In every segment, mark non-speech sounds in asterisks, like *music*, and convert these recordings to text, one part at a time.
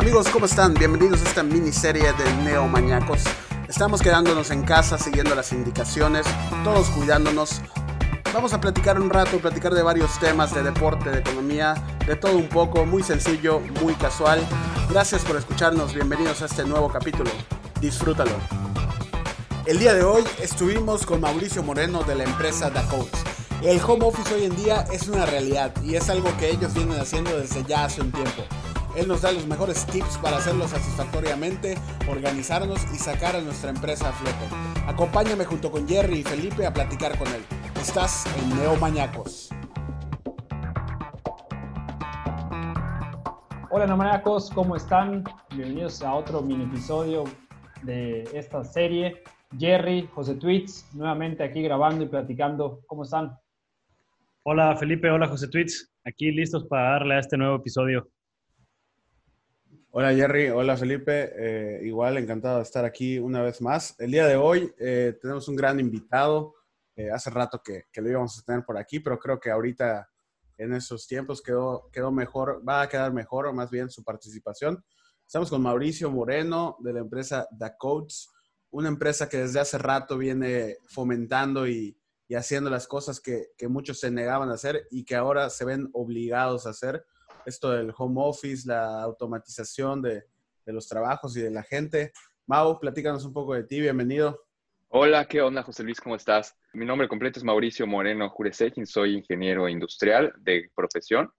Amigos, ¿cómo están? Bienvenidos a esta miniserie de Neomaniacos. Estamos quedándonos en casa, siguiendo las indicaciones, todos cuidándonos. Vamos a platicar un rato, platicar de varios temas, de deporte, de economía, de todo un poco, muy sencillo, muy casual. Gracias por escucharnos, bienvenidos a este nuevo capítulo. Disfrútalo. El día de hoy estuvimos con Mauricio Moreno de la empresa Da El home office hoy en día es una realidad y es algo que ellos vienen haciendo desde ya hace un tiempo. Él nos da los mejores tips para hacerlo satisfactoriamente, organizarnos y sacar a nuestra empresa a flote. Acompáñame junto con Jerry y Felipe a platicar con él. Estás en Neomañacos. Hola Neomañacos, ¿cómo están? Bienvenidos a otro mini episodio de esta serie. Jerry, José Tweets, nuevamente aquí grabando y platicando. ¿Cómo están? Hola Felipe, hola José Tweets. Aquí listos para darle a este nuevo episodio. Hola Jerry, hola Felipe, eh, igual encantado de estar aquí una vez más. El día de hoy eh, tenemos un gran invitado, eh, hace rato que, que, lo íbamos a tener por aquí, pero creo que ahorita en esos tiempos quedó, quedó mejor, va a quedar mejor o más bien su participación. Estamos con Mauricio Moreno de la empresa The Codes, una empresa que desde hace rato viene fomentando y, y haciendo las cosas que, que muchos se negaban a hacer y que ahora se ven obligados a hacer esto del home office, la automatización de, los trabajos y de la gente. Mau, platícanos un poco de ti, bienvenido. Hola, ¿qué onda, José Luis? ¿Cómo estás? Mi nombre completo es Mauricio Moreno Juresekin, soy ingeniero industrial de profesión,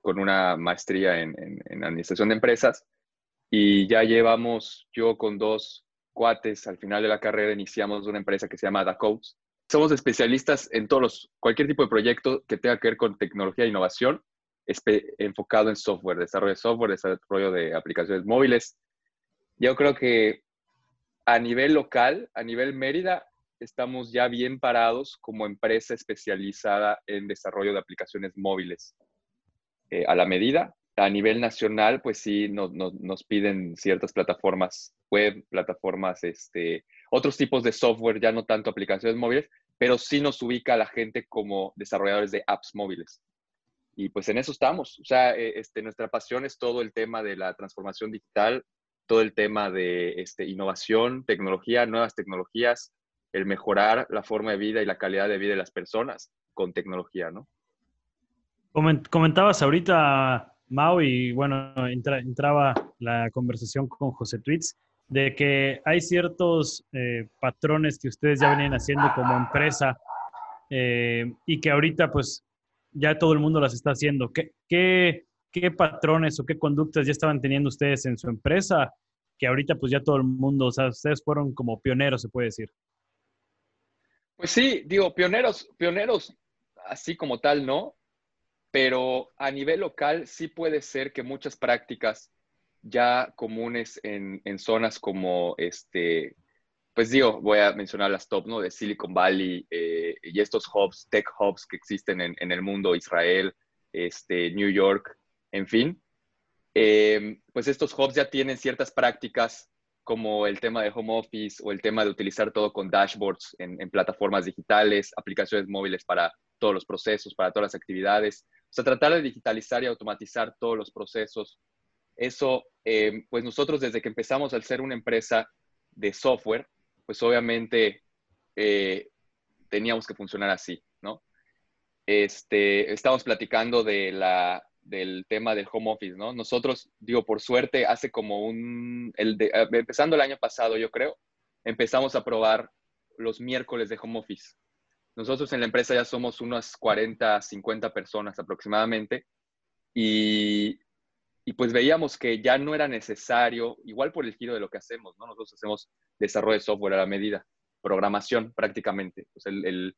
con una maestría en, administración de empresas. Y ya llevamos, yo con dos cuates, al final de la carrera iniciamos una empresa que se llama Da Codes. Somos especialistas en todos los, cualquier tipo de proyecto que tenga que ver con tecnología e innovación enfocado en software, desarrollo de software, desarrollo de aplicaciones móviles. Yo creo que a nivel local, a nivel Mérida, estamos ya bien parados como empresa especializada en desarrollo de aplicaciones móviles eh, a la medida. A nivel nacional, pues sí, nos piden ciertas plataformas web, plataformas, este, otros tipos de software, ya no tanto aplicaciones móviles, pero sí nos ubica a la gente como desarrolladores de apps móviles y pues en eso estamos. O sea, eh, este, nuestra pasión es todo el tema de la transformación digital, todo el tema de este, innovación, tecnología, nuevas tecnologías, el mejorar la forma de vida y la calidad de vida de las personas con tecnología, ¿no? Comentabas ahorita, Mau, y bueno, entraba la conversación con José Tweets, de que hay ciertos eh, patrones que ustedes ya venían haciendo como empresa eh, y que ahorita pues ya todo el mundo las está haciendo. ¿Qué, qué, patrones o qué conductas ya estaban teniendo ustedes en su empresa que ahorita pues ya todo el mundo, o sea, ustedes fueron como pioneros, se puede decir? Pues sí, digo, pioneros, pioneros así como tal, ¿no? Pero a nivel local sí puede ser que muchas prácticas ya comunes en, en zonas como este, pues digo, voy a mencionar las top, ¿no? De Silicon Valley eh, y estos hubs, tech hubs que existen en, el mundo, Israel, este, New York, en fin. Em, pues estos hubs ya tienen ciertas prácticas como el tema de home office o el tema de utilizar todo con dashboards en, plataformas digitales, aplicaciones móviles para todos los procesos, para todas las actividades. O sea, tratar de digitalizar y automatizar todos los procesos. Eso, em, pues nosotros desde que empezamos al ser una empresa de software, pues obviamente eh, teníamos que funcionar así, ¿no? Este, estamos platicando de la, del tema del home office, ¿no? Nosotros, digo, por suerte, hace como un, el de, eh, empezando el año pasado, yo creo, empezamos a probar los miércoles de home office. Nosotros en la empresa ya somos unas 40, 50 personas aproximadamente y, y pues veíamos que ya no era necesario, igual por el giro de lo que hacemos, ¿no? Nosotros hacemos desarrollo de software a la medida, programación prácticamente. Pues el,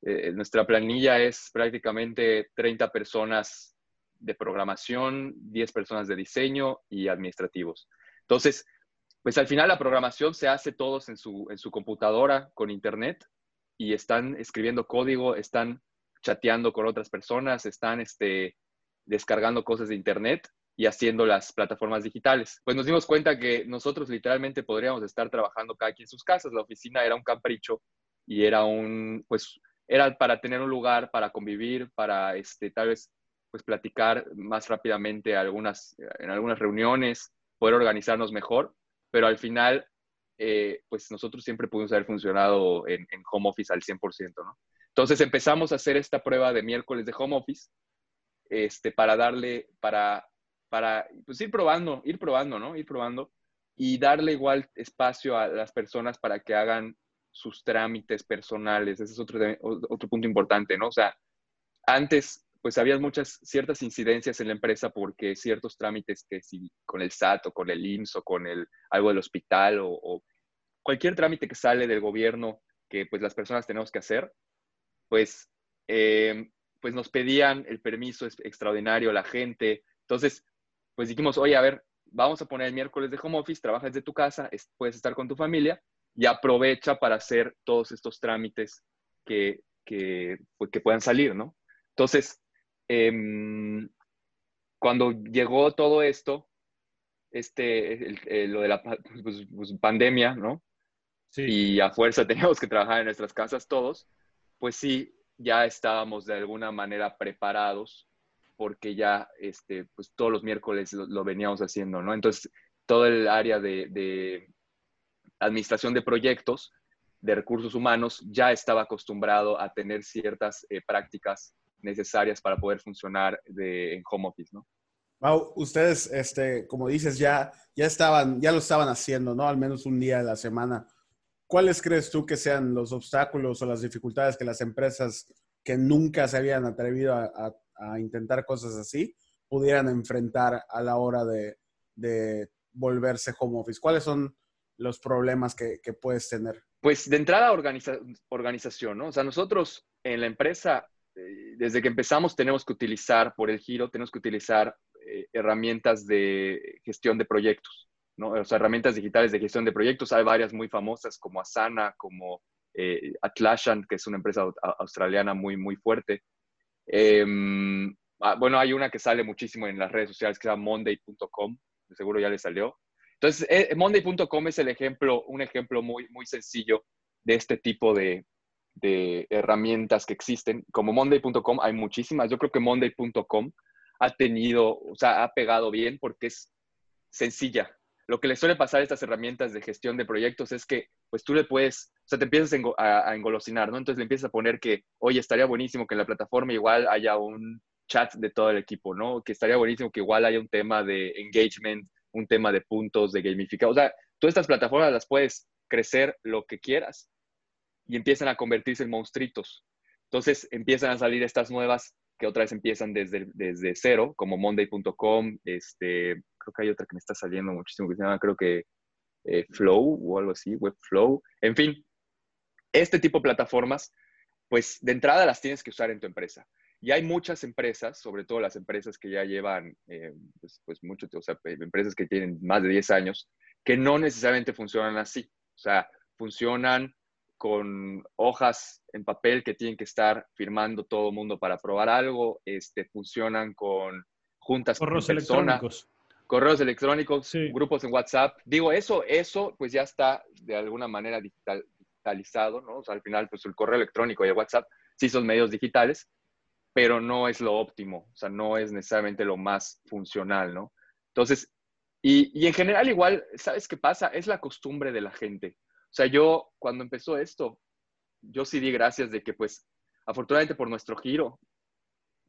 eh, nuestra planilla es prácticamente 30 personas de programación, 10 personas de diseño y administrativos. Entonces, pues al final la programación se hace todos en su, en su computadora con internet y están escribiendo código, están chateando con otras personas, están este, descargando cosas de internet y haciendo las plataformas digitales. Pues nos dimos cuenta que nosotros literalmente podríamos estar trabajando cada quien en sus casas. La oficina era un capricho y era un, pues, era para tener un lugar para convivir, para este, tal vez pues platicar más rápidamente algunas, en algunas reuniones, poder organizarnos mejor, pero al final, eh, pues nosotros siempre pudimos haber funcionado en, en home office al 100%, ¿no? Entonces empezamos a hacer esta prueba de miércoles de home office este, para darle, para, para pues ir probando, ir probando, ¿no? Ir probando y darle igual espacio a las personas para que hagan sus trámites personales. Ese es otro, otro punto importante, ¿no? O sea, antes pues había muchas ciertas incidencias en la empresa porque ciertos trámites que si con el SAT o con el IMSS o con el, algo del hospital o, cualquier trámite que sale del gobierno que pues las personas tenemos que hacer, pues, eh, pues nos pedían el permiso extraordinario la gente. Entonces, pues dijimos, oye, a ver, vamos a poner el miércoles de home office, trabajas desde tu casa, puedes estar con tu familia y aprovecha para hacer todos estos trámites que, que, pues, que puedan salir, ¿no? Entonces, em, cuando llegó todo esto, este, lo de la pues, pues, pandemia, ¿no? Sí. Y a fuerza *laughs* teníamos que trabajar en nuestras casas todos, pues sí, ya estábamos de alguna manera preparados porque ya este, pues todos los miércoles lo, veníamos haciendo, ¿no? Entonces, todo el área de, administración de proyectos, de recursos humanos, ya estaba acostumbrado a tener ciertas eh, prácticas necesarias para poder funcionar de, en home office, ¿no? Wow, ustedes, este, como dices, ya, ya estaban, ya lo estaban haciendo, ¿no? Al menos un día a la semana. ¿Cuáles crees tú que sean los obstáculos o las dificultades que las empresas que nunca se habían atrevido a, intentar cosas así pudieran enfrentar a la hora de, volverse home office? ¿Cuáles son los problemas que, puedes tener? Pues de entrada, organización, ¿no? O sea, nosotros en la empresa, eh, desde que empezamos, tenemos que utilizar, por el giro, tenemos que utilizar eh, herramientas de gestión de proyectos. O sea, herramientas digitales de gestión de proyectos. Hay varias muy famosas como Asana, como eh, Atlassian, que es una empresa australiana muy, muy fuerte. Ah, bueno, hay una que sale muchísimo en las redes sociales que se llama monday.com, seguro ya le salió. Entonces, eh, monday.com es el ejemplo, un ejemplo muy, muy sencillo de este tipo de, de herramientas que existen. Como monday.com hay muchísimas. Yo creo que monday.com ha tenido, o sea, ha pegado bien porque es sencilla, lo que le suele pasar a estas herramientas de gestión de proyectos es que, pues tú le puedes, o sea, te empiezas a, engolosinar, ¿no? Entonces le empiezas a poner que, oye, estaría buenísimo que en la plataforma igual haya un chat de todo el equipo, ¿no? Que estaría buenísimo que igual haya un tema de engagement, un tema de puntos, de gamificado. O sea, todas estas plataformas las puedes crecer lo que quieras y empiezan a convertirse en monstruitos. Entonces empiezan a salir estas nuevas que otra vez empiezan desde, desde cero, como monday.com, este, creo que hay otra que me está saliendo muchísimo que se llama, creo que eh, Flow o algo así, Webflow. En fin, este tipo de plataformas, pues de entrada las tienes que usar en tu empresa. Y hay muchas empresas, sobre todo las empresas que ya llevan, eh, pues, pues mucho, o sea, empresas que tienen más de 10 años, que no necesariamente funcionan así. O sea, funcionan con hojas en papel que tienen que estar firmando todo el mundo para probar algo, este, funcionan con juntas Correos electrónicos correos electrónicos, grupos en WhatsApp. Digo, eso, eso pues ya está de alguna manera digitalizado, ¿no? O sea, al final, pues el correo electrónico y el WhatsApp sí son medios digitales, pero no es lo óptimo, o sea, no es necesariamente lo más funcional, ¿no? Entonces, y, y en general igual, ¿sabes qué pasa? Es la costumbre de la gente. O sea, yo cuando empezó esto, yo sí di gracias de que pues afortunadamente por nuestro giro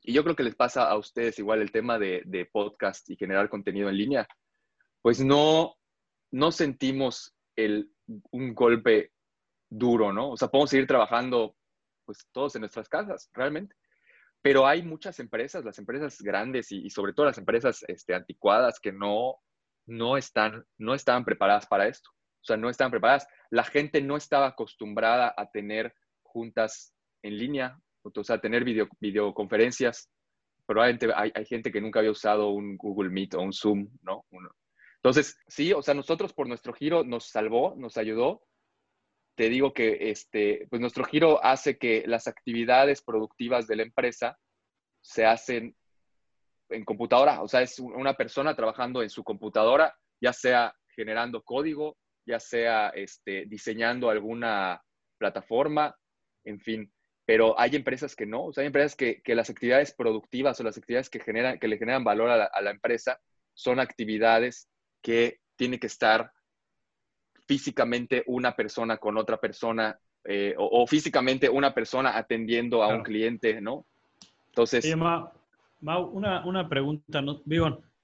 y yo creo que les pasa a ustedes igual el tema de, de podcast y generar contenido en línea, pues no, no sentimos el, un golpe duro, ¿no? O sea, podemos seguir trabajando pues todos en nuestras casas, realmente. Pero hay muchas empresas, las empresas grandes y, sobre todo las empresas este, anticuadas que no, no, están, no estaban preparadas para esto. O sea, no estaban preparadas. La gente no estaba acostumbrada a tener juntas en línea o sea, tener video, videoconferencias. Probablemente hay, hay, gente que nunca había usado un Google Meet o un Zoom, ¿no? Entonces, sí, o sea, nosotros por nuestro giro nos salvó, nos ayudó. Te digo que este, pues nuestro giro hace que las actividades productivas de la empresa se hacen en computadora, o sea, es una persona trabajando en su computadora, ya sea generando código, ya sea este, diseñando alguna plataforma, en fin pero hay empresas que no, o sea, hay empresas que, las actividades productivas o las actividades que, generan, que le generan valor a la, empresa son actividades que tiene que estar físicamente una persona con otra persona eh, o, físicamente una persona atendiendo a un cliente, ¿no? Entonces... una, una, pregunta, ¿no?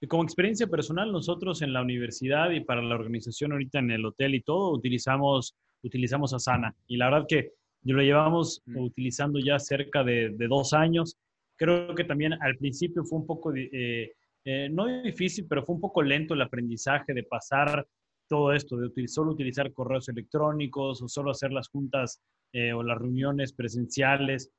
Como experiencia personal, nosotros en la universidad y para la organización ahorita en el hotel y todo, utilizamos, utilizamos Asana. Y la verdad que lo llevamos utilizando ya cerca de, dos años. Creo que también al principio fue un poco, eh, eh, no difícil, pero fue un poco lento el aprendizaje de pasar todo esto, de solo utilizar correos electrónicos o solo hacer las juntas eh, o las reuniones presenciales.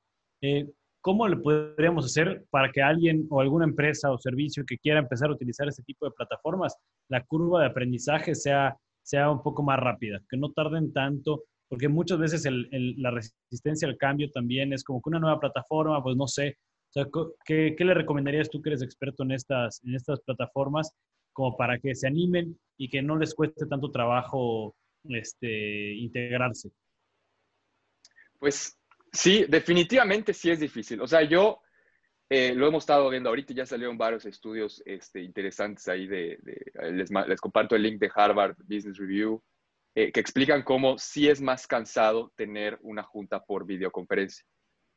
¿Cómo le podríamos hacer para que alguien o alguna empresa o servicio que quiera empezar a utilizar este tipo de plataformas, la curva de aprendizaje sea, sea un poco más rápida, que no tarden tanto? Porque muchas veces la resistencia al cambio también es como que una nueva plataforma, pues no sé. ¿qué, le recomendarías tú que eres experto en estas, en estas plataformas como para que se animen y que no les cueste tanto trabajo este, integrarse? Pues Sí, definitivamente sí es difícil. O sea, yo eh, lo hemos estado viendo ahorita, ya salieron varios estudios este, interesantes ahí de, les, comparto el link de Harvard Business Review, eh, que explican cómo sí es más cansado tener una junta por videoconferencia.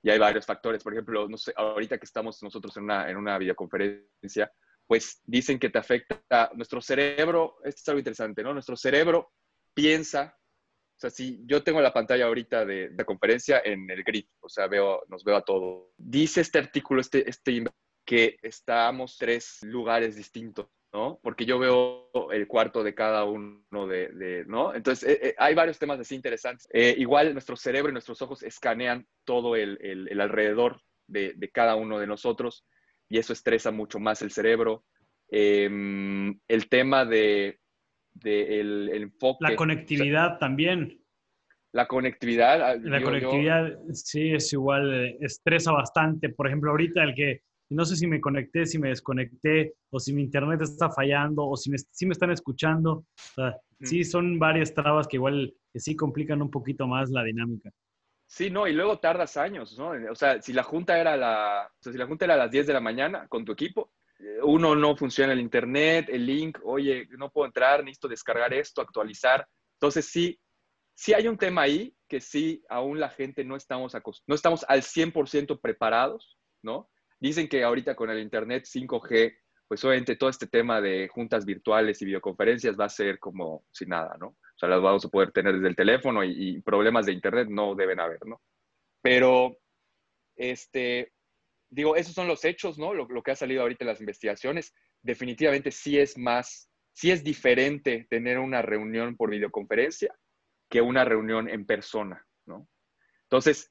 Y hay varios factores, por ejemplo, no sé, ahorita que estamos nosotros en una, en una videoconferencia, pues dicen que te afecta nuestro cerebro, esto es algo interesante, ¿no? Nuestro cerebro piensa o sea, si yo tengo la pantalla ahorita de, la conferencia en el grid, o sea, veo, nos veo a todos. Dice este artículo, este, este que estamos tres lugares distintos, ¿no? Porque yo veo el cuarto de cada uno de, ¿no? Entonces, eh, eh, hay varios temas así interesantes. Eh, igual nuestro cerebro y nuestros ojos escanean todo el, el, alrededor de, de, cada uno de nosotros y eso estresa mucho más el cerebro. Em, el tema de del enfoque. La conectividad también. La conectividad. Ah, la conectividad, sí, es igual, estresa bastante. Por ejemplo, ahorita el que no sé si me conecté, si me desconecté, o si mi internet está fallando, o si me, si me están escuchando. Sí, son varias trabas que igual que sí complican un poquito más la dinámica. Sí, no, y luego tardas años, ¿no? O sea, si la junta era la, si la junta era a las 10 de la mañana con tu equipo, uno no funciona el internet, el link, oye, no puedo entrar, necesito descargar esto, actualizar. Entonces sí, sí hay un tema ahí que sí, aún la gente no estamos, no estamos al 100% preparados, ¿no? Dicen que ahorita con el internet 5G, pues obviamente todo este tema de juntas virtuales y videoconferencias va a ser como si nada, ¿no? O sea, las vamos a poder tener desde el teléfono y, y problemas de internet no deben haber, ¿no? Pero, este, digo, esos son los hechos, ¿no? Lo, que ha salido ahorita en las investigaciones. Definitivamente sí es más, sí es diferente tener una reunión por videoconferencia que una reunión en persona, ¿no? Entonces,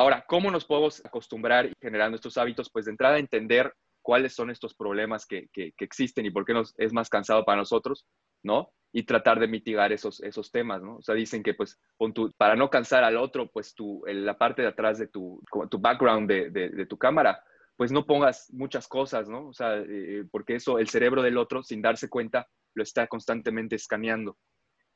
ahora, ¿cómo nos podemos acostumbrar generando estos hábitos? Pues de entrada entender cuáles son estos problemas que, existen y por qué nos, es más cansado para nosotros, ¿no? Y tratar de mitigar esos, esos temas, ¿no? O sea, dicen que pues para no cansar al otro, pues tu, la parte de atrás de tu, tu background de, de, tu cámara, pues no pongas muchas cosas, ¿no? O sea, eh, porque eso, el cerebro del otro, sin darse cuenta, lo está constantemente escaneando.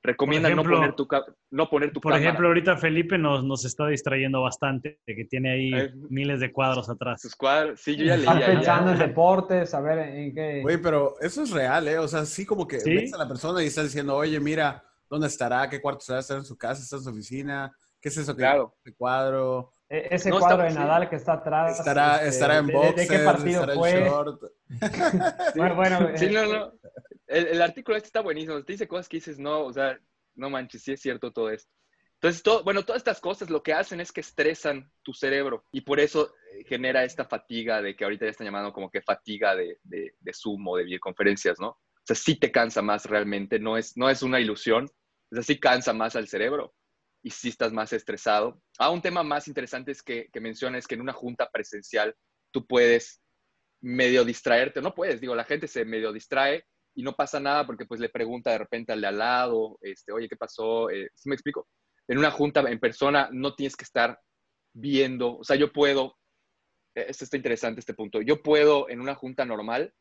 Recomienda no poner tu, no poner tu por ejemplo, ahorita Felipe nos, nos está distrayendo bastante, que tiene ahí eh, miles de cuadros atrás. Sus cuadros, sí, yo ya leía. Está pensando en deportes, a ver en qué... Oye, pero eso es real, ¿eh? O sea, sí como que ves a la persona y está diciendo, oye, mira, ¿dónde estará? ¿Qué cuarto estará? ¿Está en su casa? ¿Está en su oficina? ¿Qué es eso? Claro. ¿Qué cuadro? E, ese cuadro de Nadal que está atrás. Estará, este, estará en boxer, de, qué partido estará fue? en short. *laughs* bueno, bueno, sí, no, no. El, el, artículo este está buenísimo. Te dice cosas que dices, no, o sea, no manches, sí es cierto todo esto. Entonces, todo, bueno, todas estas cosas lo que hacen es que estresan tu cerebro y por eso eh, genera esta fatiga de que ahorita ya están llamando como que fatiga de, de, de Zoom o de videoconferencias, ¿no? O sea, sí te cansa más realmente, no es, no es una ilusión, o sea, sí cansa más al cerebro y sí estás más estresado. Ah, un tema más interesante es que, que mencionas que en una junta presencial tú puedes medio distraerte, no puedes, digo, la gente se medio distrae y no pasa nada porque pues le pregunta de repente al de al lado, este, oye, ¿qué pasó? Eh, ¿Sí me explico? En una junta en persona no tienes que estar viendo, o sea, yo puedo, eh, esto está interesante este punto, yo puedo en una junta normal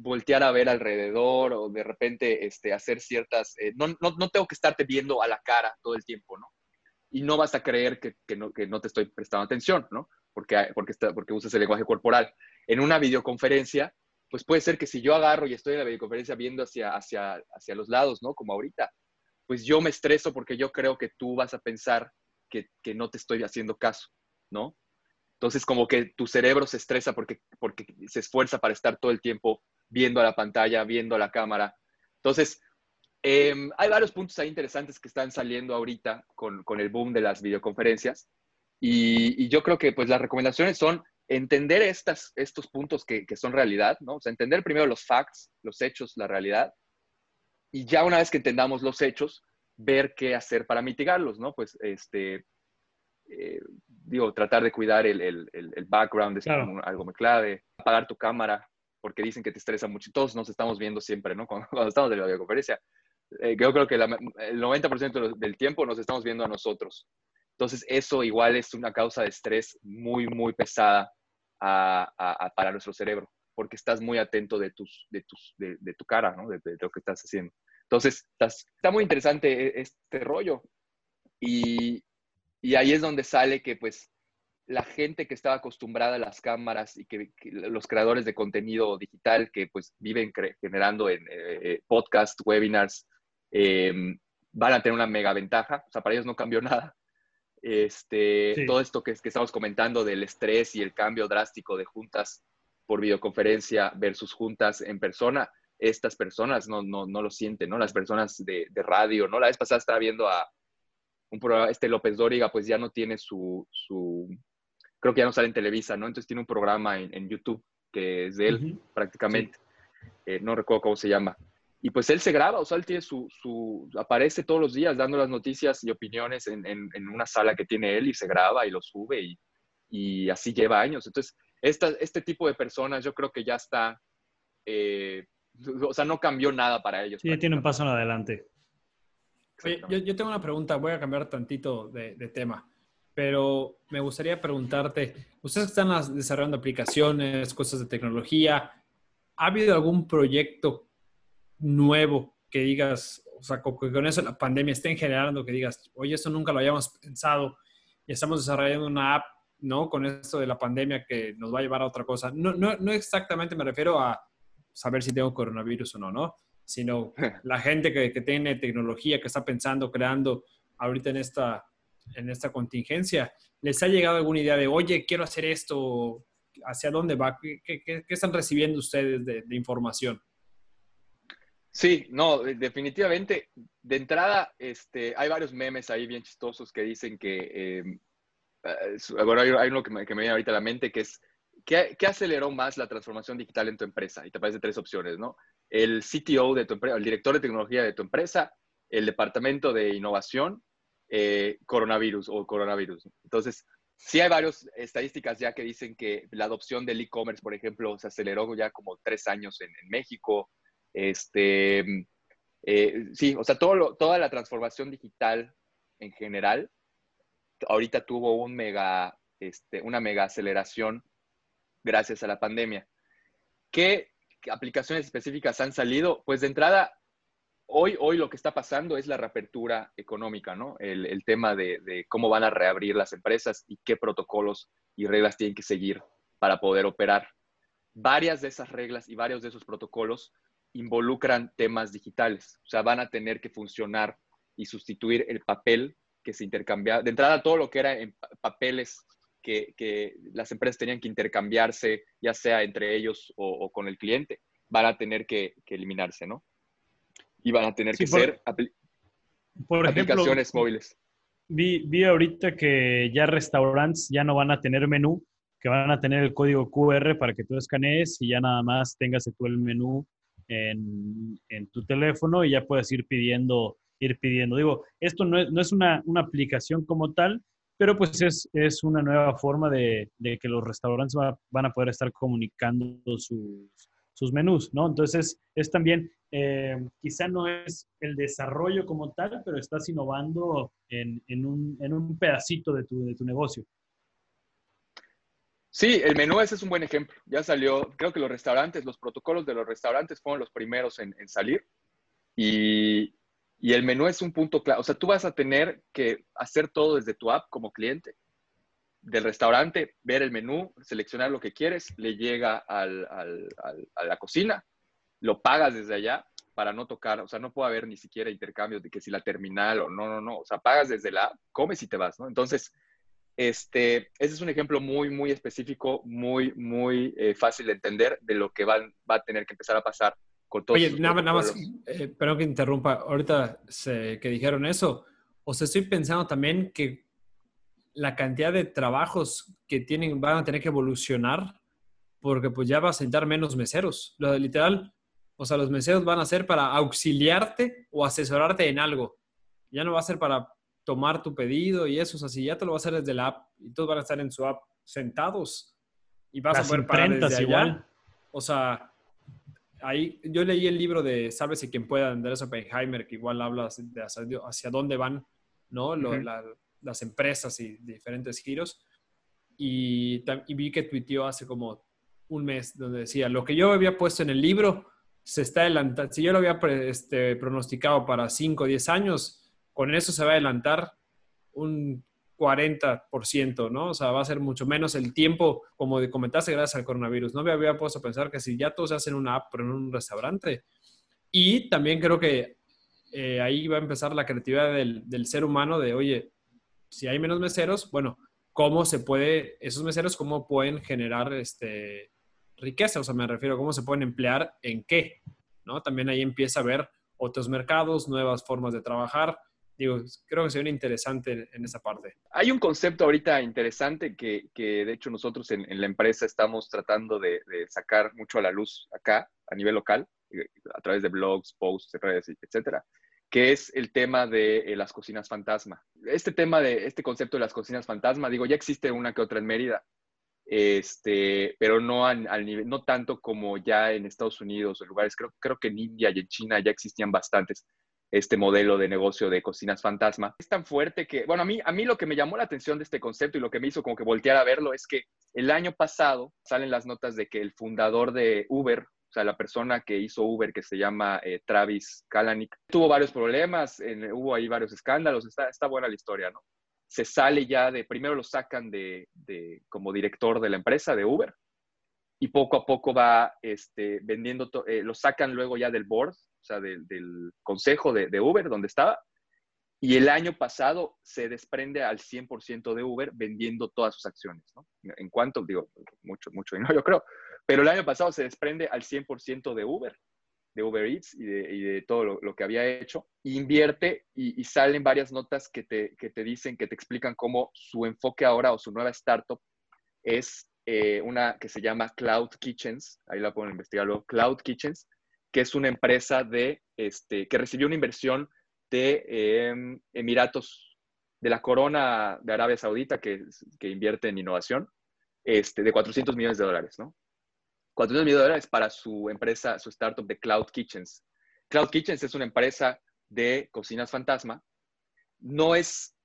voltear a ver alrededor o de repente este, hacer ciertas, eh, no, no, no, tengo que estarte viendo a la cara todo el tiempo, ¿no? y no vas a creer que, no, que no te estoy prestando atención, ¿no? Porque, porque, está, porque usas el lenguaje corporal. En una videoconferencia, pues puede ser que si yo agarro y estoy en la videoconferencia viendo hacia, hacia, hacia los lados, ¿no? Como ahorita, pues yo me estreso porque yo creo que tú vas a pensar que, que no te estoy haciendo caso, ¿no? Entonces, como que tu cerebro se estresa porque, porque se esfuerza para estar todo el tiempo viendo a la pantalla, viendo a la cámara. Entonces, em, hay varios puntos ahí interesantes que están saliendo ahorita con, con el boom de las videoconferencias. Y, y, yo creo que pues las recomendaciones son entender estas, estos puntos que, que, son realidad, ¿no? O sea, entender primero los facts, los hechos, la realidad. Y ya una vez que entendamos los hechos, ver qué hacer para mitigarlos, ¿no? Pues, este, eh, digo, tratar de cuidar el, el, el background es algo muy clave, apagar tu cámara, porque dicen que te estresa mucho. Todos nos estamos viendo siempre, ¿no? *laughs* Cuando, estamos en la videoconferencia. Eh, yo creo que el 90% del tiempo nos estamos viendo a nosotros. Entonces, eso igual es una causa de estrés muy, muy pesada a, para nuestro cerebro, porque estás muy atento de, tus, de, tus, de, tu cara, ¿no? De, lo que estás haciendo. Entonces, está muy interesante e, este rollo. Y, y ahí es donde sale que pues la gente que estaba acostumbrada a las cámaras y que, los creadores de contenido digital que pues viven generando en eh, eh, podcast, webinars, em, van a tener una mega ventaja. O sea, para ellos no cambió nada. Este, Todo esto que, que, estamos comentando del estrés y el cambio drástico de juntas por videoconferencia versus juntas en persona, estas personas no, no, no lo sienten, ¿no? Las personas de, de radio, ¿no? La vez pasada estaba viendo a, un programa, este López Dóriga, pues ya no tiene su, su, creo que ya no sale en Televisa, ¿no? Entonces tiene un programa en, YouTube que es de él prácticamente. Eh, no recuerdo cómo se llama. Y pues él se graba, o sea, él tiene su, su aparece todos los días dando las noticias y opiniones en, en, en, una sala que tiene él y se graba y lo sube y, y así lleva años. Entonces, esta, este tipo de personas yo creo que ya está, eh, o sea, no cambió nada para ellos. Sí, tiene un paso en adelante yo, tengo una pregunta, voy a cambiar tantito de, tema, pero me gustaría preguntarte, ustedes están desarrollando aplicaciones, cosas de tecnología, ¿ha habido algún proyecto nuevo que digas, o sea, con, eso la pandemia estén generando, que digas, oye, eso nunca lo habíamos pensado y estamos desarrollando una app, ¿no? Con esto de la pandemia que nos va a llevar a otra cosa. No, no, no exactamente me refiero a saber si tengo coronavirus o no, ¿no? sino *laughs* la gente que, que, tiene tecnología, que está pensando, creando ahorita en esta, en esta contingencia, ¿les ha llegado alguna idea de, oye, quiero hacer esto? ¿Hacia dónde va? ¿Qué, están recibiendo ustedes de, información? Sí, no, definitivamente. De entrada, este, hay varios memes ahí bien chistosos que dicen que, em, eh, bueno, hay, uno que me, viene ahorita a la mente, que es, ¿qué, ¿qué aceleró más la transformación digital en tu empresa? Y te aparece tres opciones, ¿no? el CTO de tu empresa, el director de tecnología de tu empresa, el departamento de innovación, eh, coronavirus o coronavirus. Entonces, sí hay varias estadísticas ya que dicen que la adopción del e-commerce, por ejemplo, se aceleró ya como tres años en, México. Este, eh, sí, o sea, toda la transformación digital en general, ahorita tuvo este, una mega aceleración gracias a la pandemia. ¿Qué aplicaciones específicas han salido? Pues de entrada, hoy, hoy lo que está pasando es la reapertura económica, ¿no? El, tema de, cómo van a reabrir las empresas y qué protocolos y reglas tienen que seguir para poder operar. Varias de esas reglas y varios de esos protocolos involucran temas digitales, o sea, van a tener que funcionar y sustituir el papel que se intercambia. De entrada, todo lo que era en papeles que, las empresas tenían que intercambiarse, ya sea entre ellos o, con el cliente, van a tener que, eliminarse, ¿no? Y van a tener que ser por aplicaciones móviles. Vi, vi ahorita que ya restaurantes ya no van a tener menú, que van a tener el código QR para que tú escanees y ya nada más tengas tú el menú en, en, tu teléfono y ya puedes ir pidiendo, ir pidiendo. Digo, esto no es, no es una, una, aplicación como tal, pero pues es, es una nueva forma de, de que los restaurantes van a poder estar comunicando sus, sus menús, ¿no? Entonces, es también, eh, quizá no es el desarrollo como tal, pero estás innovando en, un, en pedacito de tu, negocio. Sí, el menú ese es un buen ejemplo. Ya salió, creo que los restaurantes, los protocolos de los restaurantes fueron los primeros en, salir. Y, Y el menú es un punto clave. O sea, tú vas a tener que hacer todo desde tu app como cliente. Del restaurante, ver el menú, seleccionar lo que quieres, le llega al, al, a la cocina, lo pagas desde allá para no tocar, o sea, no puede haber ni siquiera intercambios de que si la terminal o no, no, no, o sea, pagas desde la comes y te vas, ¿no? Entonces, este, ese es un ejemplo muy, muy específico, muy, muy eh, fácil de entender de lo que va, va a tener que empezar a pasar con todos Oye, nada, nada, más, eh, perdón que interrumpa, ahorita que dijeron eso, o sea, estoy pensando también que la cantidad de trabajos que tienen van a tener que evolucionar porque pues ya va a sentar menos meseros. Lo de literal, o sea, los meseros van a ser para auxiliarte o asesorarte en algo. Ya no va a ser para tomar tu pedido y eso, o sea, si ya te lo va a hacer desde la app y todos van a estar en su app sentados y vas a poder parar desde allá. Igual. O sea, ahí yo leí el libro de Sálvese quien pueda, de Andrés Oppenheimer, que igual habla de hacia, dónde van, ¿no? Las empresas y diferentes giros. Y, y, vi que tuiteó hace como un mes donde decía, lo que yo había puesto en el libro se está adelantando, si yo lo había este, pronosticado para 5 o 10 años, con eso se va a adelantar un 40%, ¿no? O sea, va a ser mucho menos el tiempo, como comentaste, gracias al coronavirus. No me había puesto a pensar que si ya todos hacen una app, pero en un restaurante. Y también creo que eh, ahí va a empezar la creatividad del, ser humano de, oye, si hay menos meseros, bueno, ¿cómo se puede, esos meseros, cómo pueden generar este, riqueza? O sea, me refiero, ¿cómo se pueden emplear en qué? ¿No? También ahí empieza a ver otros mercados, nuevas formas de trabajar digo, creo que sería interesante en esa parte. Hay un concepto ahorita interesante que, que de hecho nosotros en, la empresa estamos tratando de, sacar mucho a la luz acá, a nivel local, eh, a través de blogs, posts, redes, etcétera, que es el tema de eh, las cocinas fantasma. Este tema de este concepto de las cocinas fantasma, digo, ya existe una que otra en Mérida, este, pero no al, nivel, no tanto como ya en Estados Unidos o lugares, creo, creo que en India y en China ya existían bastantes este modelo de negocio de cocinas fantasma. Es tan fuerte que, bueno, a mí, a mí lo que me llamó la atención de este concepto y lo que me hizo como que voltear a verlo es que el año pasado salen las notas de que el fundador de Uber, sea, la persona que hizo Uber, que se llama eh, Travis Kalanick, tuvo varios problemas, hubo ahí varios escándalos, está, está buena la historia, ¿no? Se sale ya de, primero lo sacan de, de como director de la empresa, de Uber, y poco a poco va este, vendiendo, eh, lo sacan luego ya del board, o sea, del consejo de, Uber, donde estaba, y el año pasado se desprende al 100% de Uber vendiendo todas sus acciones, ¿no? En cuanto, digo, mucho, mucho dinero *laughs* yo creo, pero el año pasado se desprende al 100% de Uber, de Uber Eats y de, todo lo, que había hecho, invierte y, salen varias notas que te, que te dicen, que te explican cómo su enfoque ahora o su nueva startup es eh, una que se llama Cloud Kitchens, ahí la pueden investigarlo, Cloud Kitchens, que es una empresa de, este, que recibió una inversión de em, Emiratos, de la corona de Arabia Saudita, que, que invierte en innovación, este, de 400 millones de dólares, ¿no? 400 millones de dólares para su empresa, su startup de Cloud Kitchens. Cloud Kitchens es una empresa de cocinas fantasma. No es,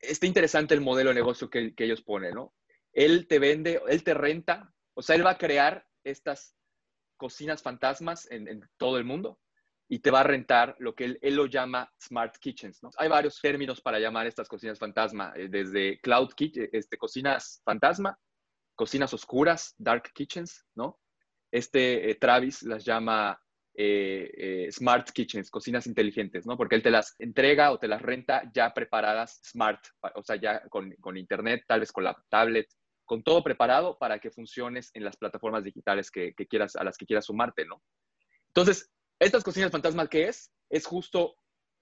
está interesante el modelo de negocio que, ellos ponen, ¿no? él te vende, él te renta, o sea, él va a crear estas cocinas fantasmas en, todo el mundo y te va a rentar lo que él, lo llama smart kitchens. Hay varios términos para llamar estas cocinas fantasma, eh, desde cloud kitchen, este, cocinas fantasma, cocinas oscuras, dark kitchens, ¿no? Este eh, Travis las llama eh, smart kitchens, cocinas inteligentes, ¿no? Porque él te las entrega o te las renta ya preparadas smart, o sea, ya con, con internet, tal vez con la tablet, con todo preparado para que funciones en las plataformas digitales que, quieras, a las que quieras sumarte, ¿no? Entonces, estas cocinas fantasma, ¿qué es? Es justo,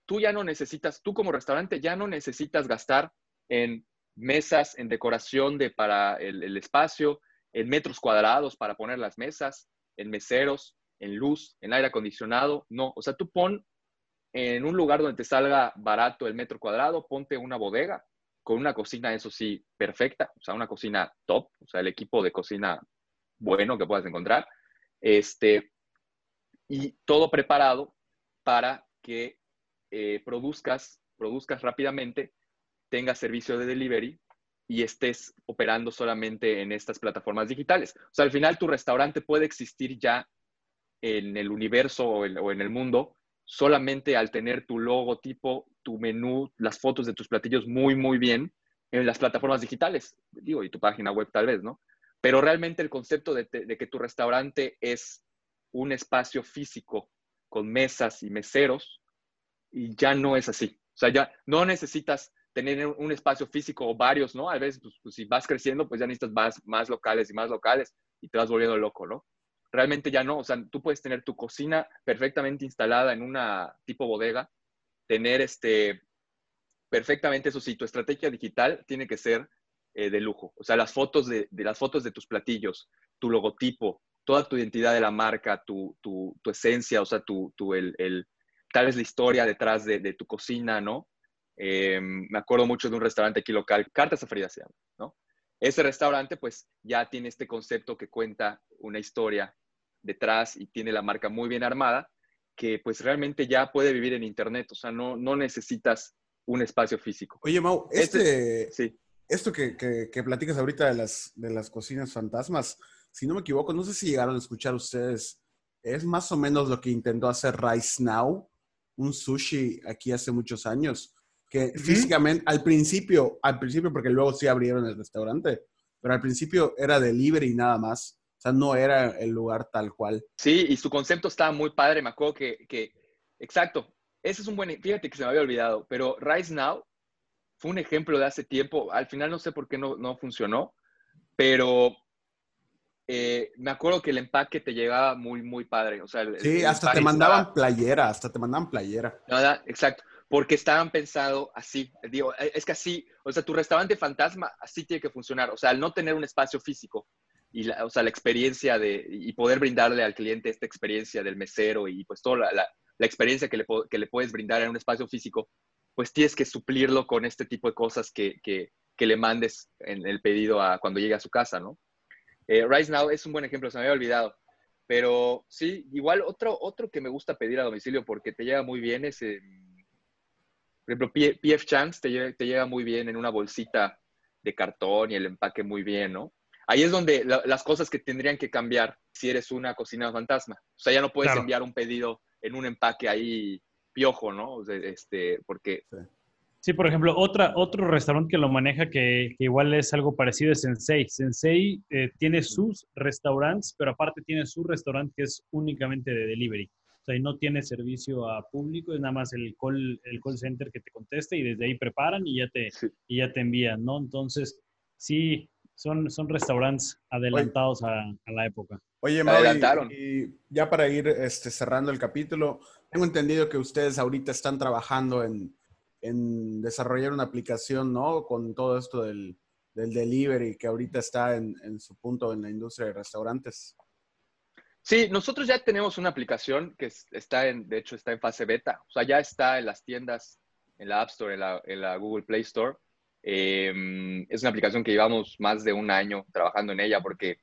tú ya no necesitas, tú como restaurante ya no necesitas gastar en mesas, en decoración de, para el, espacio, en metros cuadrados para poner las mesas, en meseros, en luz, en aire acondicionado. No, o sea, tú pon en un lugar donde te salga barato el metro cuadrado, ponte una bodega con una cocina, eso sí, perfecta, o sea, una cocina top, o sea, el equipo de cocina bueno que puedas encontrar, este, y todo preparado para que eh, produzcas, produzcas rápidamente, tengas servicio de delivery y estés operando solamente en estas plataformas digitales. O sea, al final tu restaurante puede existir ya en el universo o en, el mundo solamente al tener tu logotipo, tu menú, las fotos de tus platillos muy, muy bien en las plataformas digitales, digo, y tu página web tal vez, ¿no? Pero realmente el concepto de, que tu restaurante es un espacio físico con mesas y meseros, y ya no es así. O sea, ya no necesitas tener un espacio físico o varios, ¿no? A veces, pues, pues, si vas creciendo, pues ya necesitas más, más locales y más locales y te vas volviendo loco, ¿no? Realmente ya no, o sea, tú puedes tener tu cocina perfectamente instalada en una tipo bodega, tener este, perfectamente eso sí, tu estrategia digital tiene que ser eh, de lujo. O sea, las fotos de, las fotos de tus platillos, tu logotipo, toda tu identidad de la marca, tu, tu, tu esencia, o sea, tu, tu el, el, tal vez la historia detrás de, de tu cocina, ¿no? Eh, me acuerdo mucho de un restaurante aquí local, Cartas a Frida se llama, ¿no? Ese restaurante pues ya tiene este concepto que cuenta una historia detrás y tiene la marca muy bien armada, que pues realmente ya puede vivir en Internet, o sea, no, no necesitas un espacio físico. Oye, Mau, este, sí. esto que, que, platicas ahorita de las, de las cocinas fantasmas, si no me equivoco, no sé si llegaron a escuchar ustedes, es más o menos lo que intentó hacer Rice Now, un sushi aquí hace muchos años, que físicamente, al principio, al principio, porque luego sí abrieron el restaurante, pero al principio era delivery nada más. O sea, no era el lugar tal cual. Sí, y su concepto estaba muy padre, me acuerdo que, que exacto, ese es un buen, fíjate que se me había olvidado, pero Rise Now fue un ejemplo de hace tiempo, al final no sé por qué no, no funcionó, pero eh, me acuerdo que el empaque te llegaba muy, muy padre. O sea, sí, hasta te mandaban playera, hasta te mandaban playera. Nada, exacto porque estaban pensado así. Digo, e, es que así, o sea, tu restaurante fantasma así tiene que funcionar. O sea, al no tener un espacio físico y la, o sea, la experiencia de, y poder brindarle al cliente esta experiencia del mesero y pues toda la, la, experiencia que le, que le, puedes brindar en un espacio físico, pues tienes que suplirlo con este tipo de cosas que, que, que le mandes en el pedido a cuando llegue a su casa, ¿no? Eh, Rise Now es un buen ejemplo, se me había olvidado. Pero sí, igual otro, otro que me gusta pedir a domicilio porque te llega muy bien es... Por ejemplo, PF Chang's te llega, muy bien en una bolsita de cartón y el empaque muy bien, ¿no? Ahí es donde las cosas que tendrían que cambiar si eres una cocina fantasma. O sea, ya no puedes enviar un pedido en un empaque ahí piojo, ¿no? este, porque... Sí. por ejemplo, otra, otro restaurante que lo maneja que, igual es algo parecido es Sensei. Sensei eh, tiene sus restaurantes, pero aparte tiene su restaurante que es únicamente de delivery. O sea, y no tiene servicio a público, es nada más el call, el call center que te conteste y desde ahí preparan y ya te, y ya te envían, ¿no? Entonces, sí, son, son restaurantes adelantados a, la época. Oye, Mauri, y ya para ir este, cerrando el capítulo, tengo entendido que ustedes ahorita están trabajando en, en desarrollar una aplicación, ¿no? Con todo esto del, del delivery que ahorita está en, en, su punto en la industria de restaurantes. Sí, nosotros ya tenemos una aplicación que está en, de hecho, está en fase beta. O sea, ya está en las tiendas, en la App Store, en la, Google Play Store. Em, es una aplicación que llevamos más de un año trabajando en ella porque,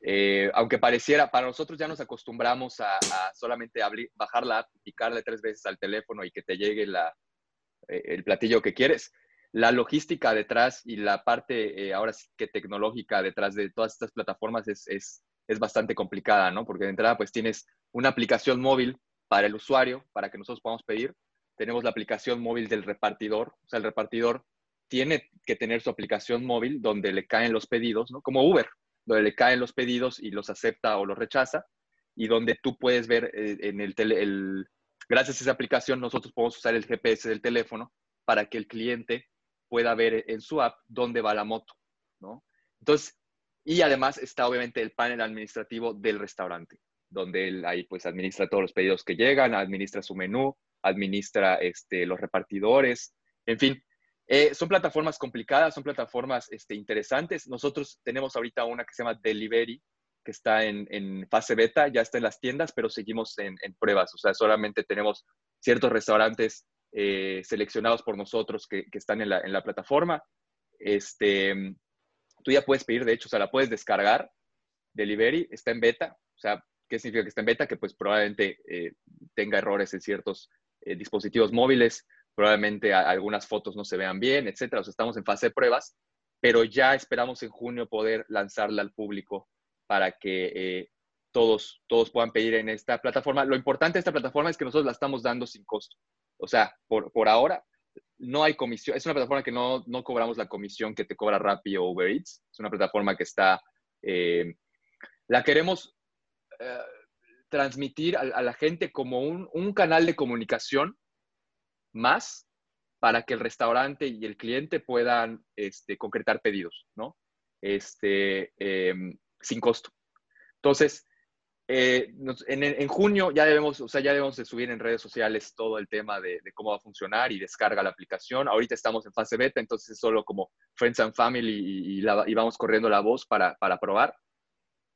eh, aunque pareciera, para nosotros ya nos acostumbramos a, solamente bajar la app, picarle tres veces al teléfono y que te llegue la, eh, el platillo que quieres. La logística detrás y la parte eh, ahora sí que tecnológica detrás de todas estas plataformas es es bastante complicada, ¿no? Porque de entrada, pues tienes una aplicación móvil para el usuario, para que nosotros podamos pedir. Tenemos la aplicación móvil del repartidor. O sea, el repartidor tiene que tener su aplicación móvil donde le caen los pedidos, ¿no? Como Uber, donde le caen los pedidos y los acepta o los rechaza, y donde tú puedes ver eh, en el, el, gracias a esa aplicación, nosotros podemos usar el GPS del teléfono para que el cliente pueda ver en su app dónde va la moto, ¿no? Entonces, y además está obviamente el panel administrativo del restaurante, donde él ahí pues administra todos los pedidos que llegan, administra su menú, administra este, los repartidores, en fin. Eh, son plataformas complicadas, son plataformas este, interesantes. Nosotros tenemos ahorita una que se llama Delivery, que está en, fase beta, ya está en las tiendas, pero seguimos en, pruebas. O sea, solamente tenemos ciertos restaurantes eh, seleccionados por nosotros que, que están en la, en la, plataforma. Este, tú ya puedes pedir, de hecho, o sea, la puedes descargar. Delivery está en beta. O sea, ¿qué significa que está en beta? Que pues probablemente eh, tenga errores en ciertos eh, dispositivos móviles, probablemente algunas fotos no se vean bien, etcétera. O sea, estamos en fase de pruebas, pero ya esperamos en junio poder lanzarla al público para que eh, todos, todos puedan pedir en esta plataforma. Lo importante de esta plataforma es que nosotros la estamos dando sin costo. O sea, por, por ahora no hay comisión. Es una plataforma que no, no cobramos la comisión que te cobra Rappi o Uber Eats. Es una plataforma que está... Eh, la queremos eh, transmitir a, la gente como un, un canal de comunicación más para que el restaurante y el cliente puedan este, concretar pedidos, ¿no? Este, em, sin costo. Entonces, eh, en, junio ya debemos, o sea, ya debemos de subir en redes sociales todo el tema de, cómo va a funcionar y descarga la aplicación. Ahorita estamos en fase beta, entonces es solo como Friends and Family y, vamos corriendo la voz para, probar.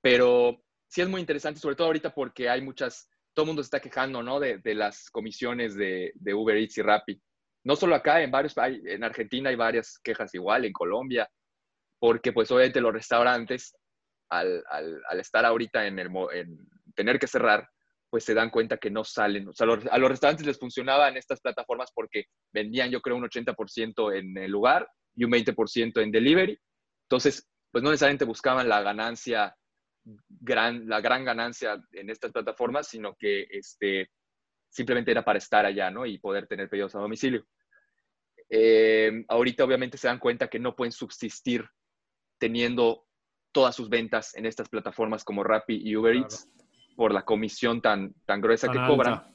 Pero sí es muy interesante, sobre todo ahorita porque hay muchas, todo el mundo se está quejando, ¿no? De, las comisiones de, de, Uber Eats y Rappi. No solo acá, en varios, en Argentina hay varias quejas igual, en Colombia, porque pues obviamente los restaurantes al, estar ahorita en, el, en tener que cerrar, pues se dan cuenta que no salen. A los restaurantes les funcionaban estas plataformas porque vendían, yo creo, un 80% en el lugar y un 20% en delivery. Entonces, pues no necesariamente buscaban la ganancia, gran, la gran ganancia en estas plataformas, sino que este, simplemente era para estar allá, ¿no? Y poder tener pedidos a domicilio. Eh, ahorita obviamente se dan cuenta que no pueden subsistir teniendo todas sus ventas en estas plataformas como Rappi y Uber Eats por la comisión tan, tan gruesa que cobran.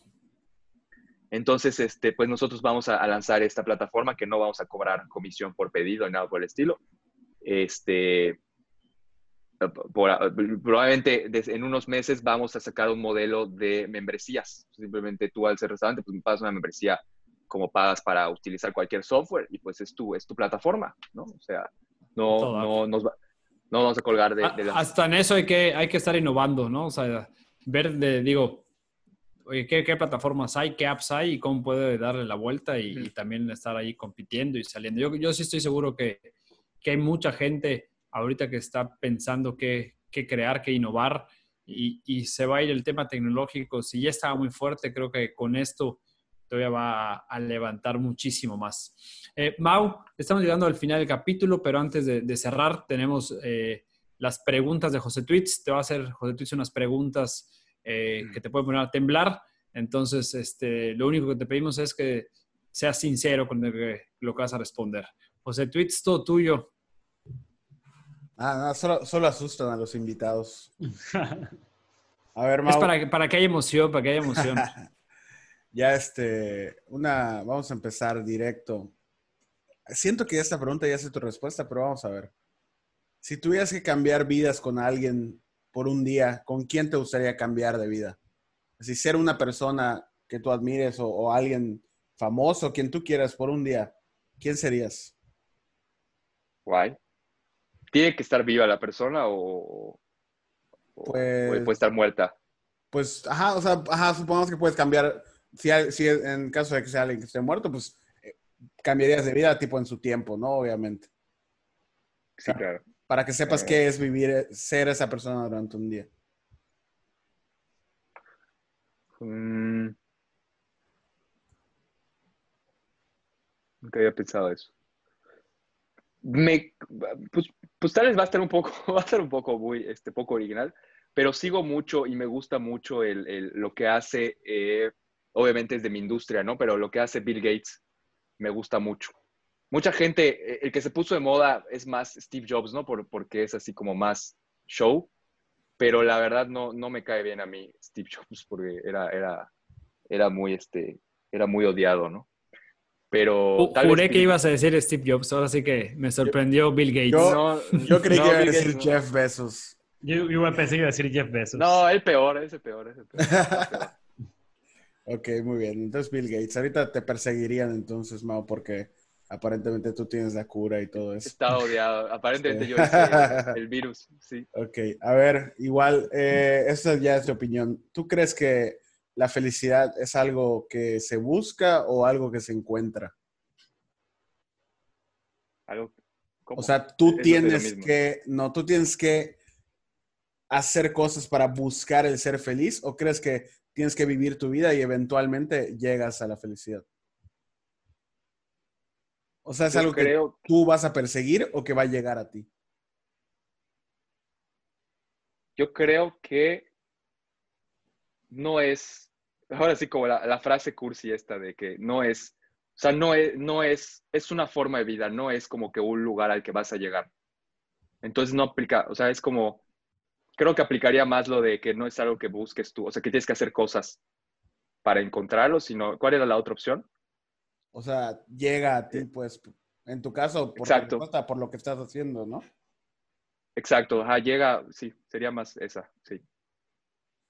Entonces, este, pues nosotros vamos a, lanzar esta plataforma que no vamos a cobrar comisión por pedido ni nada por el estilo. Este, probablemente en unos meses vamos a sacar un modelo de membresías. Simplemente tú al ser restaurante, pues me pagas una membresía como pagas para utilizar cualquier software y pues es tu, es tu plataforma, ¿no? O sea, no, no nos va, no vamos a colgar de, de Hasta en eso hay que, hay que estar innovando, ¿no? O sea, ver, de, digo, oye, ¿qué, ¿qué, plataformas hay, qué apps hay y cómo puede darle la vuelta y, también estar ahí compitiendo y saliendo. Yo, yo sí estoy seguro que, que hay mucha gente ahorita que está pensando qué, qué crear, qué innovar y, y, se va a ir el tema tecnológico. Si ya estaba muy fuerte, creo que con esto todavía va a, levantar muchísimo más. Eh, Mau, estamos llegando al final del capítulo, pero antes de, cerrar, tenemos eh, las preguntas de José Tweets. Te va a hacer José Tweets unas preguntas eh, que te pueden poner a temblar. Entonces, este, lo único que te pedimos es que seas sincero con lo que, vas a responder. José Tweets, todo tuyo. Ah, no, solo, asustan a los invitados. *laughs* A ver, Mau. Es para, para que haya emoción, para que haya emoción. *laughs* Ya este, una, vamos a empezar directo. Siento que esta pregunta ya sé tu respuesta, pero vamos a ver. Si tuvieras que cambiar vidas con alguien por un día, ¿con quién te gustaría cambiar de vida? Si ser una persona que tú admires o, alguien famoso, quien tú quieras por un día, ¿quién serías? Guay. ¿Tiene que estar viva la persona o, puede pues estar muerta? Pues, ajá, o sea, ajá, supongamos que puedes cambiar si, en caso de que sea alguien que esté muerto, pues eh, cambiarías de vida tipo en su tiempo, ¿no? Obviamente. Sí, claro. Para que sepas qué es vivir, eh, ser esa persona durante un día. Mm. Nunca había pensado eso. Me, pues, pues, tal vez va a estar un poco, *laughs* va a estar un poco muy, este, poco original, pero sigo mucho y me gusta mucho el, lo que hace eh, obviamente es de mi industria, ¿no? Pero lo que hace Bill Gates me gusta mucho. Mucha gente, eh, el que se puso de moda es más Steve Jobs, ¿no? Por, porque es así como más show, pero la verdad no, no me cae bien a mí Steve Jobs porque era, era, era muy, este, era muy odiado, ¿no? Pero. juré que ibas a decir Steve Jobs, ahora sí que me sorprendió Bill Gates. Yo, yo creí que iba a decir Jeff Bezos. Yo, yo, pensé que iba a decir Jeff Bezos. No, el peor, ese peor, ese peor. *laughs* Ok, muy bien. Entonces, Bill Gates, ahorita te perseguirían entonces, Mao, porque aparentemente tú tienes la cura y todo eso. Está odiado. Aparentemente yo hice *laughs* el, virus, sí. Ok, a ver, igual, eh, esa ya es tu opinión. ¿Tú crees que la felicidad es algo que se busca o algo que se encuentra? Algo, O sea, tú tienes que, no, tú tienes que hacer cosas para buscar el ser feliz o crees que tienes que vivir tu vida y eventualmente llegas a la felicidad. O sea, ¿es algo que tú vas a perseguir o que va a llegar a ti? Yo creo que no es, ahora sí como la, frase cursi esta de que no es, o sea, no es, no es, es una forma de vida, no es como que un lugar al que vas a llegar. Entonces no aplica, o sea, es como, creo que aplicaría más lo de que no es algo que busques tú, o sea, que tienes que hacer cosas para encontrarlo, sino, ¿cuál era la otra opción? O sea, llega a ti, eh, pues, en tu caso, por, Exacto. por lo que estás haciendo, ¿no? Exacto, ajá, llega, sí, sería más esa, sí.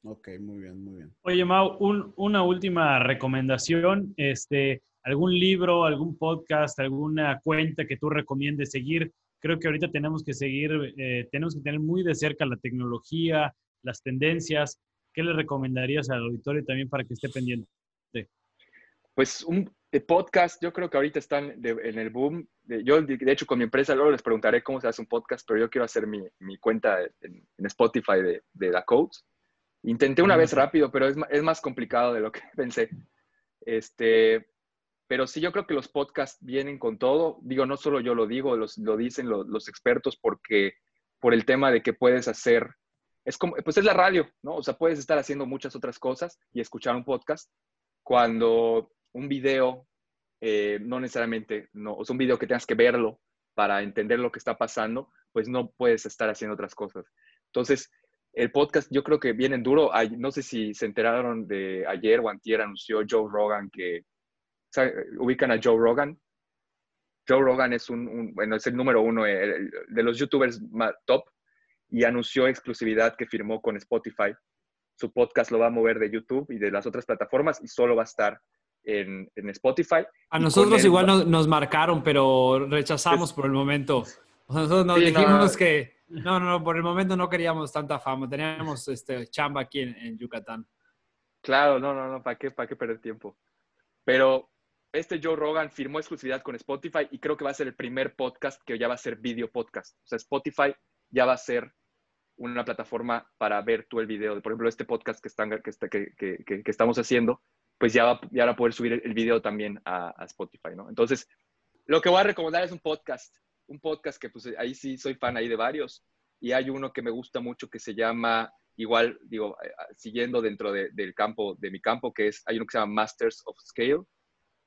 Ok, muy bien, muy bien. Oye, Mau, una última recomendación, este, algún libro, algún podcast, alguna cuenta que tú recomiendes seguir. Creo que ahorita tenemos que seguir, eh, tenemos que tener muy de cerca la tecnología, las tendencias. ¿Qué le recomendarías al auditorio también para que esté pendiente? Pues un podcast, yo creo que ahorita están en el boom. yo, de, hecho, con mi empresa, luego les preguntaré cómo se hace un podcast, pero yo quiero hacer mi, mi cuenta en, Spotify de, de la Codes. Intenté una vez rápido, pero es, es, más complicado de lo que *laughs* pensé. Este, pero sí, yo creo que los podcasts vienen con todo. Digo, no solo yo lo digo, los, lo dicen los, expertos porque por el tema de que puedes hacer, es como, pues es la radio, ¿no? O sea, puedes estar haciendo muchas otras cosas y escuchar un podcast cuando un video, eh, no necesariamente, no, o un video que tengas que verlo para entender lo que está pasando, pues no puedes estar haciendo otras cosas. Entonces, el podcast yo creo que viene duro. No sé si se enteraron de ayer o antier anunció Joe Rogan que, ubican a Joe Rogan. Joe Rogan es un, bueno, es el número uno de los youtubers top y anunció exclusividad que firmó con Spotify. Su podcast lo va a mover de YouTube y de las otras plataformas y solo va a estar en, Spotify. A nosotros igual nos, marcaron, pero rechazamos por el momento. Nosotros nos dijimos que no, no, por el momento no queríamos tanta fama. Teníamos este, chamba aquí en, Yucatán. Claro, no, no, no, ¿para qué, ¿para qué perder tiempo? Pero este Joe Rogan firmó exclusividad con Spotify y creo que va a ser el primer podcast que ya va a ser video podcast. O sea, Spotify ya va a ser una plataforma para ver tú el video. Por ejemplo, este podcast que, están, que, que, que estamos haciendo pues ya va, ya a poder subir el video también a, Spotify, ¿no? Entonces, lo que voy a recomendar es un podcast, un podcast que pues ahí sí soy fan ahí de varios y hay uno que me gusta mucho que se llama, igual, digo, eh, siguiendo dentro del campo, de mi campo, que es, hay uno que se llama Masters of Scale,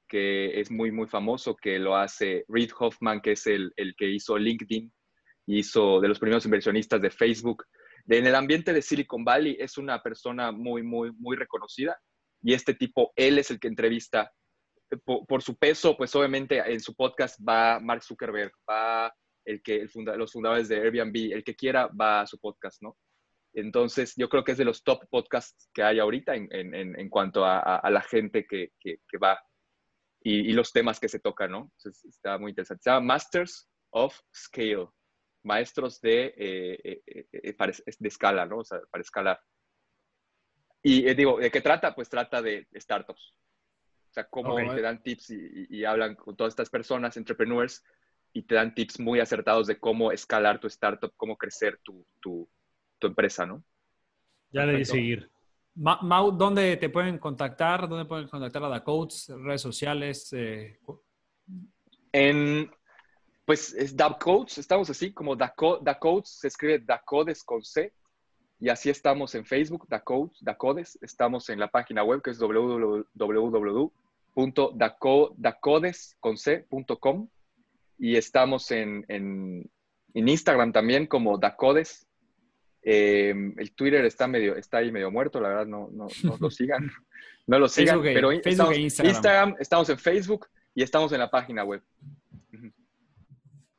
que es muy, muy famoso, que lo hace Reid Hoffman, que es el, el que hizo LinkedIn, hizo de los primeros inversionistas de Facebook. En el ambiente de Silicon Valley es una persona muy, muy, muy reconocida y este tipo, él es el que entrevista. Por, su peso, pues obviamente en su podcast va Mark Zuckerberg, va el que, el los fundadores de Airbnb, el que quiera va a su podcast, ¿no? Entonces, yo creo que es de los top podcasts que hay ahorita en, en, en cuanto a, a, la gente que, que, va y, y, los temas que se tocan, ¿no? Entonces, está muy interesante. Se llama Masters of Scale, maestros de, eh, eh, eh, de escala, ¿no? O sea, para escalar. Y eh, digo, ¿de qué trata? Pues trata de startups. O sea, cómo te dan tips y, hablan con todas estas personas, entrepreneurs, y te dan tips muy acertados de cómo escalar tu startup, cómo crecer tu, tu, tu empresa, ¿no? Ya le di seguir. Mau, ¿dónde te pueden contactar? ¿Dónde pueden contactar a Codes? ¿Redes sociales? Eh, en, pues es Da Codes, estamos así como Codes, se escribe Da Codes con C, y así estamos en Facebook, Dacodes, Dacodes. Estamos en la página web que es www.dacodes.com. Y estamos en, en, Instagram también como Dacodes. Em, el Twitter está medio, está ahí medio muerto, la verdad, no, no, no lo *laughs* sigan. No lo sigan, pero e estamos, Instagram. Instagram, estamos en Facebook y estamos en la página web.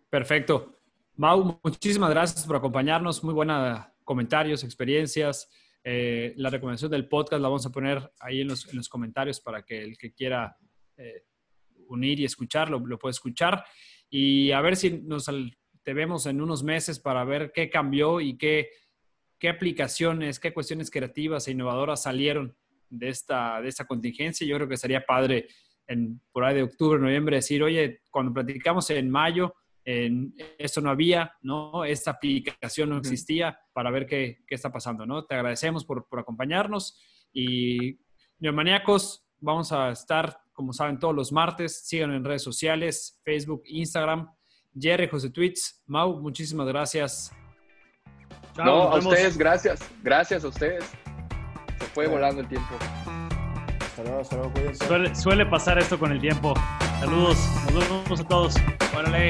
Perfecto. Mau, muchísimas gracias por acompañarnos. Muy buena comentarios, experiencias. Eh, la recomendación del podcast la vamos a poner ahí en los, comentarios para que el que quiera eh, unir y escucharlo lo pueda escuchar. Y a ver si nos te vemos en unos meses para ver qué cambió y qué, qué aplicaciones, qué cuestiones creativas e innovadoras salieron de esta, de esta contingencia. Yo creo que sería padre en, por ahí de octubre, noviembre decir, oye, cuando platicamos en mayo, esto no había, ¿no? Esta aplicación no existía para ver qué, qué está pasando, ¿no? Te agradecemos por, por acompañarnos y Neomaníacos, vamos a estar, como saben, todos los martes. Sigan en redes sociales, Facebook, Instagram. Jerry, José Tweets, Mau, muchísimas gracias. No, a ustedes, gracias. Gracias a ustedes. Se fue volando el tiempo. Hasta luego, hasta luego, cuídense. Suele, suele pasar esto con el tiempo. Saludos, nos vemos a todos. Órale.